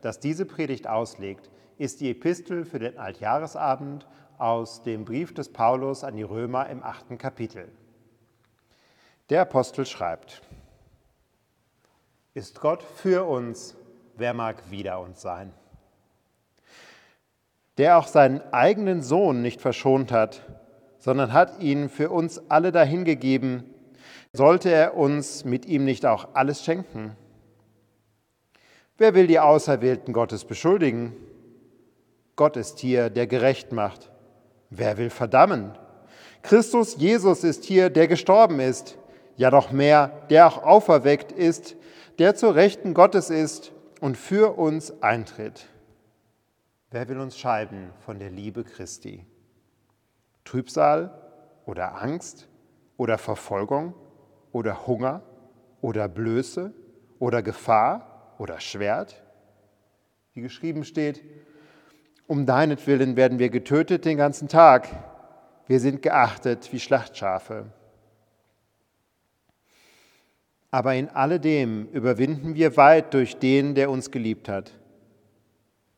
das diese Predigt auslegt, ist die Epistel für den Altjahresabend aus dem Brief des Paulus an die Römer im achten Kapitel. Der Apostel schreibt, Ist Gott für uns, wer mag wider uns sein? Der auch seinen eigenen Sohn nicht verschont hat, sondern hat ihn für uns alle dahingegeben, sollte er uns mit ihm nicht auch alles schenken? Wer will die Auserwählten Gottes beschuldigen? Gott ist hier, der gerecht macht. Wer will verdammen? Christus Jesus ist hier, der gestorben ist, ja noch mehr, der auch auferweckt ist, der zur Rechten Gottes ist und für uns eintritt. Wer will uns scheiden von der Liebe Christi? Trübsal oder Angst oder Verfolgung oder Hunger oder Blöße oder Gefahr oder Schwert? Wie geschrieben steht, um deinetwillen werden wir getötet den ganzen Tag. Wir sind geachtet wie Schlachtschafe. Aber in alledem überwinden wir weit durch den, der uns geliebt hat.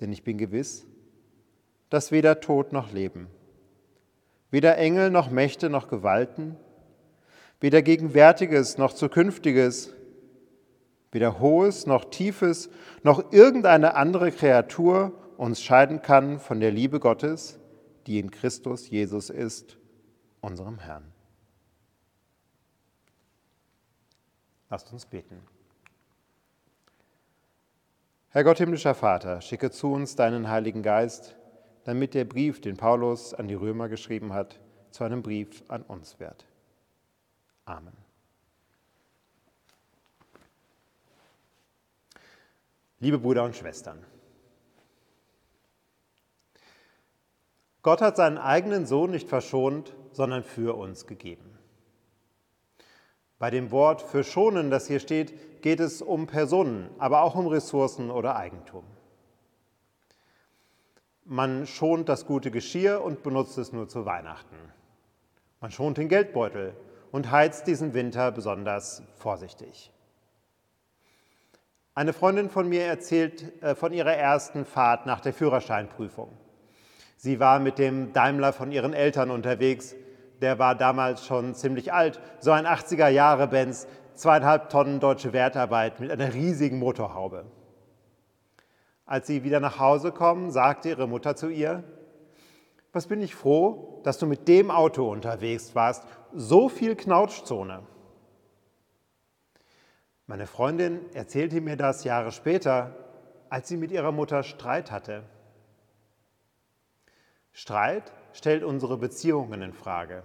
Denn ich bin gewiss, dass weder Tod noch Leben, weder Engel noch Mächte noch Gewalten, weder Gegenwärtiges noch Zukünftiges, weder Hohes noch Tiefes noch irgendeine andere Kreatur uns scheiden kann von der Liebe Gottes, die in Christus Jesus ist, unserem Herrn. Lasst uns beten. Herr Gott himmlischer Vater, schicke zu uns deinen Heiligen Geist, damit der Brief, den Paulus an die Römer geschrieben hat, zu einem Brief an uns wird. Amen. Liebe Brüder und Schwestern, Gott hat seinen eigenen Sohn nicht verschont, sondern für uns gegeben. Bei dem Wort für schonen, das hier steht, geht es um Personen, aber auch um Ressourcen oder Eigentum. Man schont das gute Geschirr und benutzt es nur zu Weihnachten. Man schont den Geldbeutel und heizt diesen Winter besonders vorsichtig. Eine Freundin von mir erzählt äh, von ihrer ersten Fahrt nach der Führerscheinprüfung. Sie war mit dem Daimler von ihren Eltern unterwegs. Der war damals schon ziemlich alt, so ein 80er Jahre Benz, zweieinhalb Tonnen deutsche Wertarbeit mit einer riesigen Motorhaube. Als sie wieder nach Hause kommen, sagte ihre Mutter zu ihr, was bin ich froh, dass du mit dem Auto unterwegs warst, so viel Knautschzone. Meine Freundin erzählte mir das Jahre später, als sie mit ihrer Mutter Streit hatte. Streit stellt unsere Beziehungen in Frage.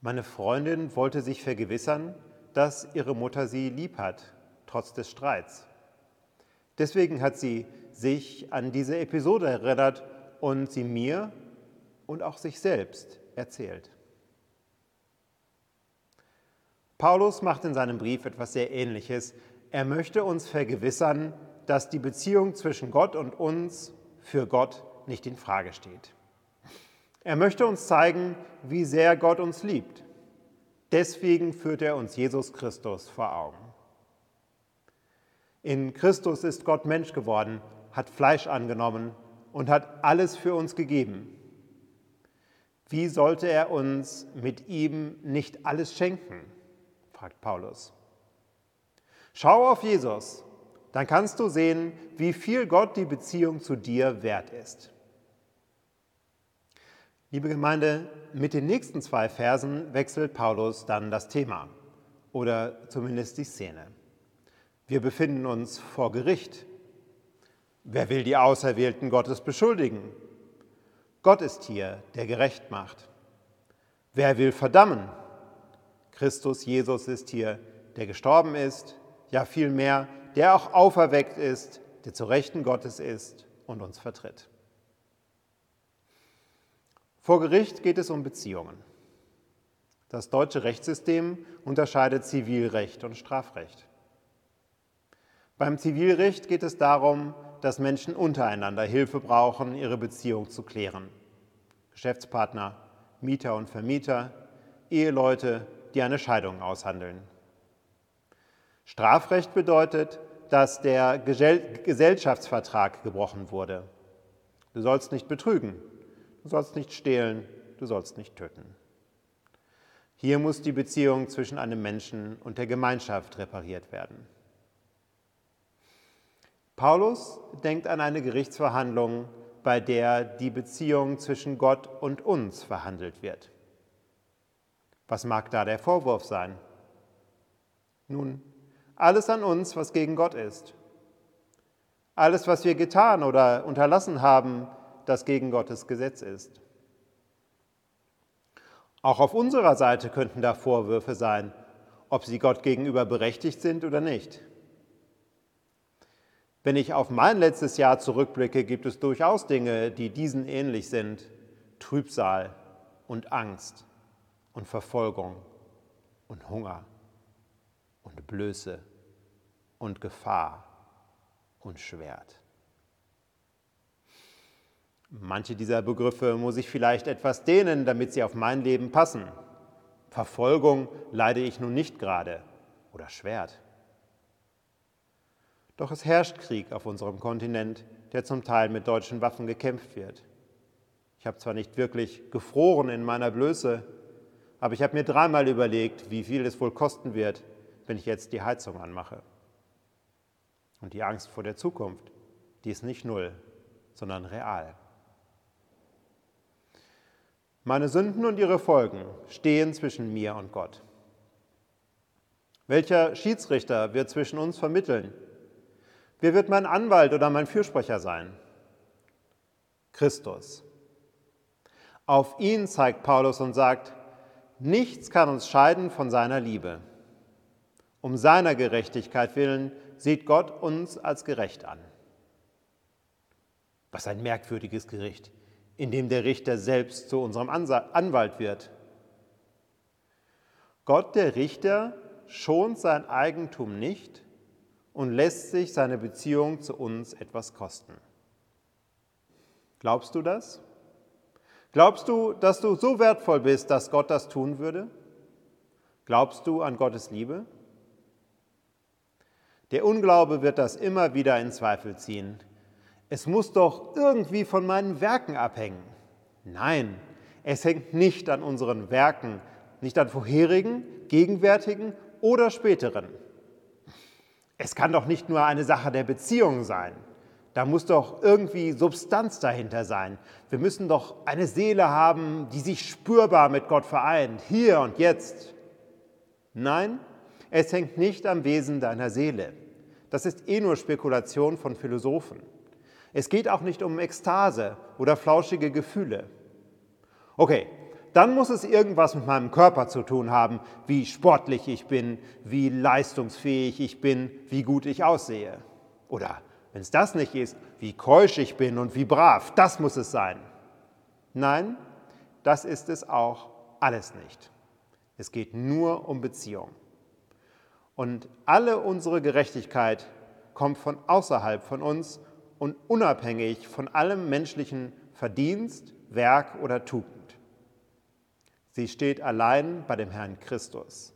Meine Freundin wollte sich vergewissern, dass ihre Mutter sie lieb hat, trotz des Streits. Deswegen hat sie sich an diese Episode erinnert und sie mir und auch sich selbst erzählt. Paulus macht in seinem Brief etwas sehr Ähnliches. Er möchte uns vergewissern, dass die Beziehung zwischen Gott und uns für Gott nicht in Frage steht. Er möchte uns zeigen, wie sehr Gott uns liebt. Deswegen führt er uns Jesus Christus vor Augen. In Christus ist Gott Mensch geworden, hat Fleisch angenommen und hat alles für uns gegeben. Wie sollte er uns mit ihm nicht alles schenken? Fragt Paulus. Schau auf Jesus, dann kannst du sehen, wie viel Gott die Beziehung zu dir wert ist. Liebe Gemeinde, mit den nächsten zwei Versen wechselt Paulus dann das Thema oder zumindest die Szene. Wir befinden uns vor Gericht. Wer will die Auserwählten Gottes beschuldigen? Gott ist hier, der gerecht macht. Wer will verdammen? Christus Jesus ist hier, der gestorben ist, ja vielmehr, der auch auferweckt ist, der zu Rechten Gottes ist, und uns vertritt. Vor Gericht geht es um Beziehungen. Das deutsche Rechtssystem unterscheidet Zivilrecht und Strafrecht. Beim Zivilrecht geht es darum, dass Menschen untereinander Hilfe brauchen, ihre Beziehung zu klären. Geschäftspartner, Mieter und Vermieter, Eheleute, die eine Scheidung aushandeln. Strafrecht bedeutet, dass der Gesellschaftsvertrag gebrochen wurde. Du sollst nicht betrügen, du sollst nicht stehlen, du sollst nicht töten. Hier muss die Beziehung zwischen einem Menschen und der Gemeinschaft repariert werden. Paulus denkt an eine Gerichtsverhandlung, bei der die Beziehung zwischen Gott und uns verhandelt wird. Was mag da der Vorwurf sein? Nun, alles an uns, was gegen Gott ist. Alles, was wir getan oder unterlassen haben, das gegen Gottes Gesetz ist. Auch auf unserer Seite könnten da Vorwürfe sein, ob sie Gott gegenüber berechtigt sind oder nicht. Wenn ich auf mein letztes Jahr zurückblicke, gibt es durchaus Dinge, die diesen ähnlich sind. Trübsal und Angst und Verfolgung und Hunger und Blöße und Gefahr und Schwert. Manche dieser Begriffe muss ich vielleicht etwas dehnen, damit sie auf mein Leben passen. Verfolgung leide ich nun nicht gerade oder Schwert. Doch es herrscht Krieg auf unserem Kontinent, der zum Teil mit deutschen Waffen gekämpft wird. Ich habe zwar nicht wirklich gefroren in meiner Blöße, aber ich habe mir dreimal überlegt, wie viel es wohl kosten wird, wenn ich jetzt die Heizung anmache. Und die Angst vor der Zukunft, die ist nicht null, sondern real. Meine Sünden und ihre Folgen stehen zwischen mir und Gott. Welcher Schiedsrichter wird zwischen uns vermitteln? Wer wird mein Anwalt oder mein Fürsprecher sein? Christus. Auf ihn zeigt Paulus und sagt, nichts kann uns scheiden von seiner Liebe. Um seiner Gerechtigkeit willen sieht Gott uns als gerecht an. Was ein merkwürdiges Gericht, in dem der Richter selbst zu unserem Anwalt wird. Gott, der Richter, schont sein Eigentum nicht und lässt sich seine Beziehung zu uns etwas kosten. Glaubst du das? Glaubst du, dass du so wertvoll bist, dass Gott das tun würde? Glaubst du an Gottes Liebe? Der Unglaube wird das immer wieder in Zweifel ziehen. Es muss doch irgendwie von meinen Werken abhängen. Nein, es hängt nicht an unseren Werken, nicht an vorherigen, gegenwärtigen oder späteren. Es kann doch nicht nur eine Sache der Beziehung sein. Da muss doch irgendwie Substanz dahinter sein. Wir müssen doch eine Seele haben, die sich spürbar mit Gott vereint, hier und jetzt. Nein, es hängt nicht am Wesen deiner Seele. Das ist eh nur Spekulation von Philosophen. Es geht auch nicht um Ekstase oder flauschige Gefühle. Okay, dann muss es irgendwas mit meinem Körper zu tun haben, wie sportlich ich bin, wie leistungsfähig ich bin, wie gut ich aussehe. Oder wenn es das nicht ist, wie keusch ich bin und wie brav, das muss es sein. Nein, das ist es auch alles nicht. Es geht nur um Beziehung. Und alle unsere Gerechtigkeit kommt von außerhalb von uns und unabhängig von allem menschlichen Verdienst, Werk oder Tugend. Sie steht allein bei dem Herrn Christus.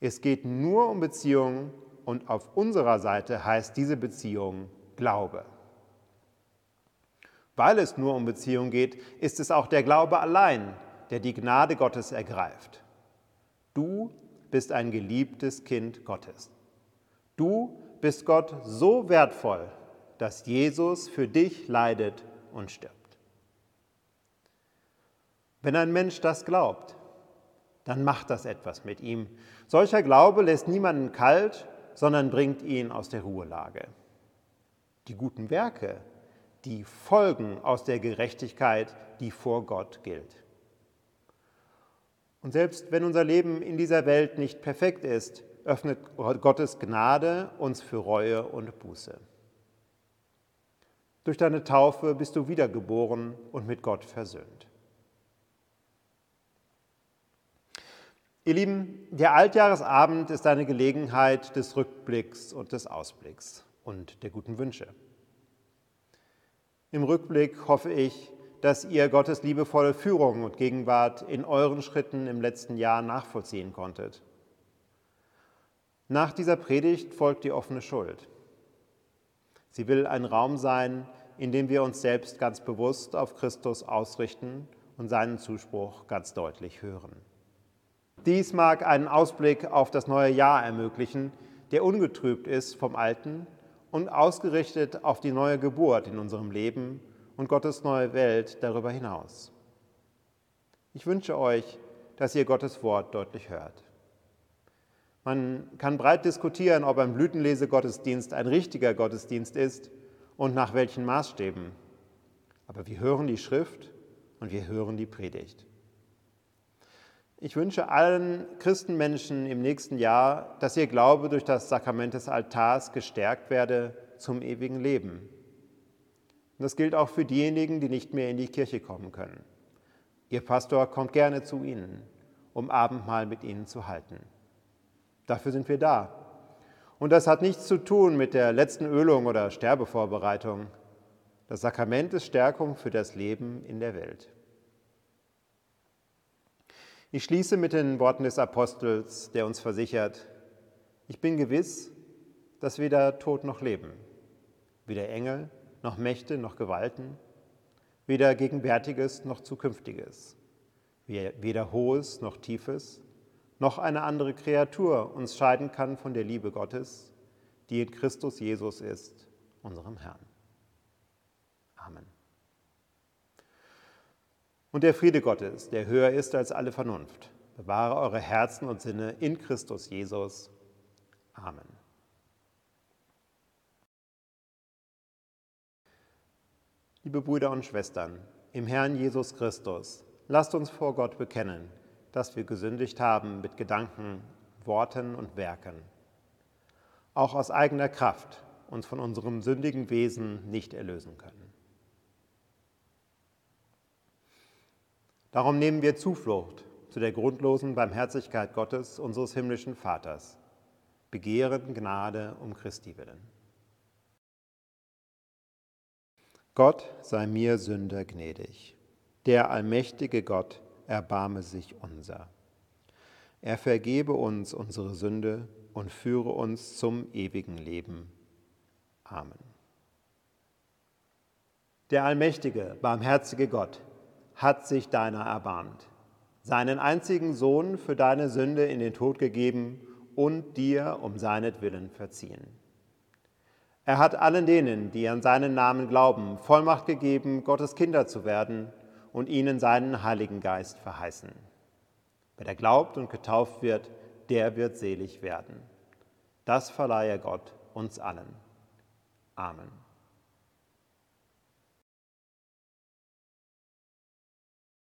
Es geht nur um Beziehungen und auf unserer Seite heißt diese Beziehung Glaube. Weil es nur um Beziehung geht, ist es auch der Glaube allein, der die Gnade Gottes ergreift. Du bist ein geliebtes Kind Gottes. Du bist Gott so wertvoll, dass Jesus für dich leidet und stirbt. Wenn ein Mensch das glaubt, dann macht das etwas mit ihm. Solcher Glaube lässt niemanden kalt, sondern bringt ihn aus der Ruhelage. Die guten Werke, die folgen aus der Gerechtigkeit, die vor Gott gilt. Und selbst wenn unser Leben in dieser Welt nicht perfekt ist, öffnet Gottes Gnade uns für Reue und Buße. Durch deine Taufe bist du wiedergeboren und mit Gott versöhnt. Ihr Lieben, der Altjahresabend ist eine Gelegenheit des Rückblicks und des Ausblicks und der guten Wünsche. Im Rückblick hoffe ich, dass ihr Gottes liebevolle Führung und Gegenwart in euren Schritten im letzten Jahr nachvollziehen konntet. Nach dieser Predigt folgt die offene Schuld. Sie will ein Raum sein, in dem wir uns selbst ganz bewusst auf Christus ausrichten und seinen Zuspruch ganz deutlich hören. Dies mag einen Ausblick auf das neue Jahr ermöglichen, der ungetrübt ist vom Alten und ausgerichtet auf die neue Geburt in unserem Leben und Gottes neue Welt darüber hinaus. Ich wünsche euch, dass ihr Gottes Wort deutlich hört. Man kann breit diskutieren, ob ein Blütenlese-Gottesdienst ein richtiger Gottesdienst ist und nach welchen Maßstäben. Aber wir hören die Schrift und wir hören die Predigt. Ich wünsche allen Christenmenschen im nächsten Jahr, dass ihr Glaube durch das Sakrament des Altars gestärkt werde zum ewigen Leben. Und das gilt auch für diejenigen, die nicht mehr in die Kirche kommen können. Ihr Pastor kommt gerne zu Ihnen, um Abendmahl mit Ihnen zu halten. Dafür sind wir da. Und das hat nichts zu tun mit der letzten Ölung oder Sterbevorbereitung. Das Sakrament ist Stärkung für das Leben in der Welt. Ich schließe mit den Worten des Apostels, der uns versichert, ich bin gewiss, dass weder Tod noch Leben, weder Engel noch Mächte noch Gewalten, weder Gegenwärtiges noch Zukünftiges, weder Hohes noch Tiefes, noch eine andere Kreatur uns scheiden kann von der Liebe Gottes, die in Christus Jesus ist, unserem Herrn. Amen. Und der Friede Gottes, der höher ist als alle Vernunft, bewahre eure Herzen und Sinne in Christus Jesus. Amen. Liebe Brüder und Schwestern, im Herrn Jesus Christus, lasst uns vor Gott bekennen, dass wir gesündigt haben mit Gedanken, Worten und Werken. Auch aus eigener Kraft uns von unserem sündigen Wesen nicht erlösen können. Darum nehmen wir Zuflucht zu der grundlosen Barmherzigkeit Gottes, unseres himmlischen Vaters, begehren Gnade um Christi willen. Gott sei mir Sünder gnädig. Der allmächtige Gott erbarme sich unser. Er vergebe uns unsere Sünde und führe uns zum ewigen Leben. Amen. Der allmächtige, barmherzige Gott hat sich deiner erbarmt, seinen einzigen Sohn für deine Sünde in den Tod gegeben und dir um seinetwillen verziehen. Er hat allen denen, die an seinen Namen glauben, Vollmacht gegeben, Gottes Kinder zu werden – und ihnen seinen Heiligen Geist verheißen. Wer der glaubt und getauft wird, der wird selig werden. Das verleihe Gott uns allen. Amen.